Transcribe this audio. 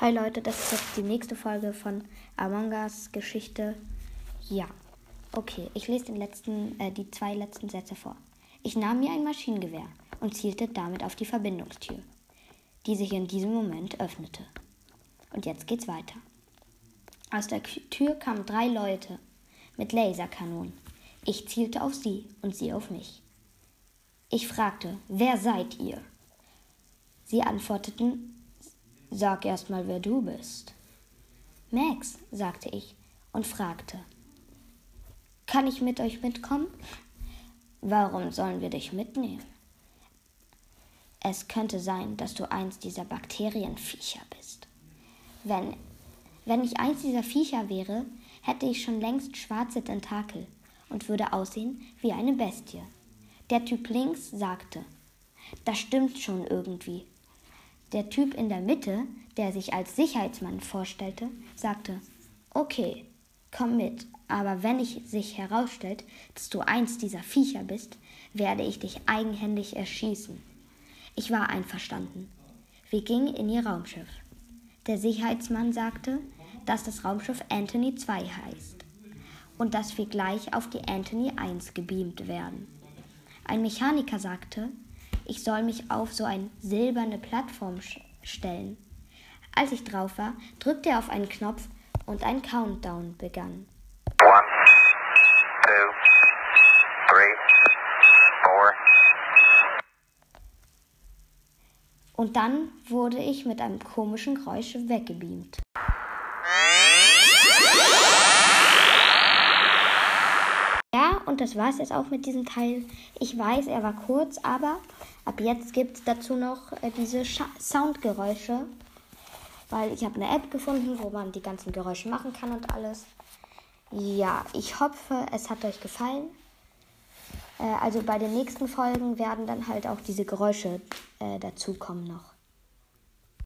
Hi Leute, das ist jetzt die nächste Folge von Among Us Geschichte. Ja, okay, ich lese den letzten, äh, die zwei letzten Sätze vor. Ich nahm mir ein Maschinengewehr und zielte damit auf die Verbindungstür, die sich in diesem Moment öffnete. Und jetzt geht's weiter. Aus der Tür kamen drei Leute mit Laserkanonen. Ich zielte auf sie und sie auf mich. Ich fragte, wer seid ihr? Sie antworteten, Sag erst mal, wer du bist. Max, sagte ich und fragte. Kann ich mit euch mitkommen? Warum sollen wir dich mitnehmen? Es könnte sein, dass du eins dieser Bakterienviecher bist. Wenn, wenn ich eins dieser Viecher wäre, hätte ich schon längst schwarze Tentakel und würde aussehen wie eine Bestie. Der Typ links sagte, das stimmt schon irgendwie. Der Typ in der Mitte, der sich als Sicherheitsmann vorstellte, sagte, okay, komm mit, aber wenn ich sich herausstellt, dass du eins dieser Viecher bist, werde ich dich eigenhändig erschießen. Ich war einverstanden. Wir gingen in ihr Raumschiff. Der Sicherheitsmann sagte, dass das Raumschiff Anthony 2 heißt und dass wir gleich auf die Anthony 1 gebeamt werden. Ein Mechaniker sagte, ich soll mich auf so eine silberne Plattform stellen. Als ich drauf war, drückte er auf einen Knopf und ein Countdown begann. One, two, three, four. Und dann wurde ich mit einem komischen Geräusch weggebeamt. Das war es jetzt auch mit diesem Teil. Ich weiß, er war kurz, aber Ab jetzt gibt es dazu noch äh, diese Scha Soundgeräusche, weil ich habe eine App gefunden, wo man die ganzen Geräusche machen kann und alles. Ja, ich hoffe, es hat euch gefallen. Äh, also bei den nächsten Folgen werden dann halt auch diese Geräusche äh, dazukommen noch.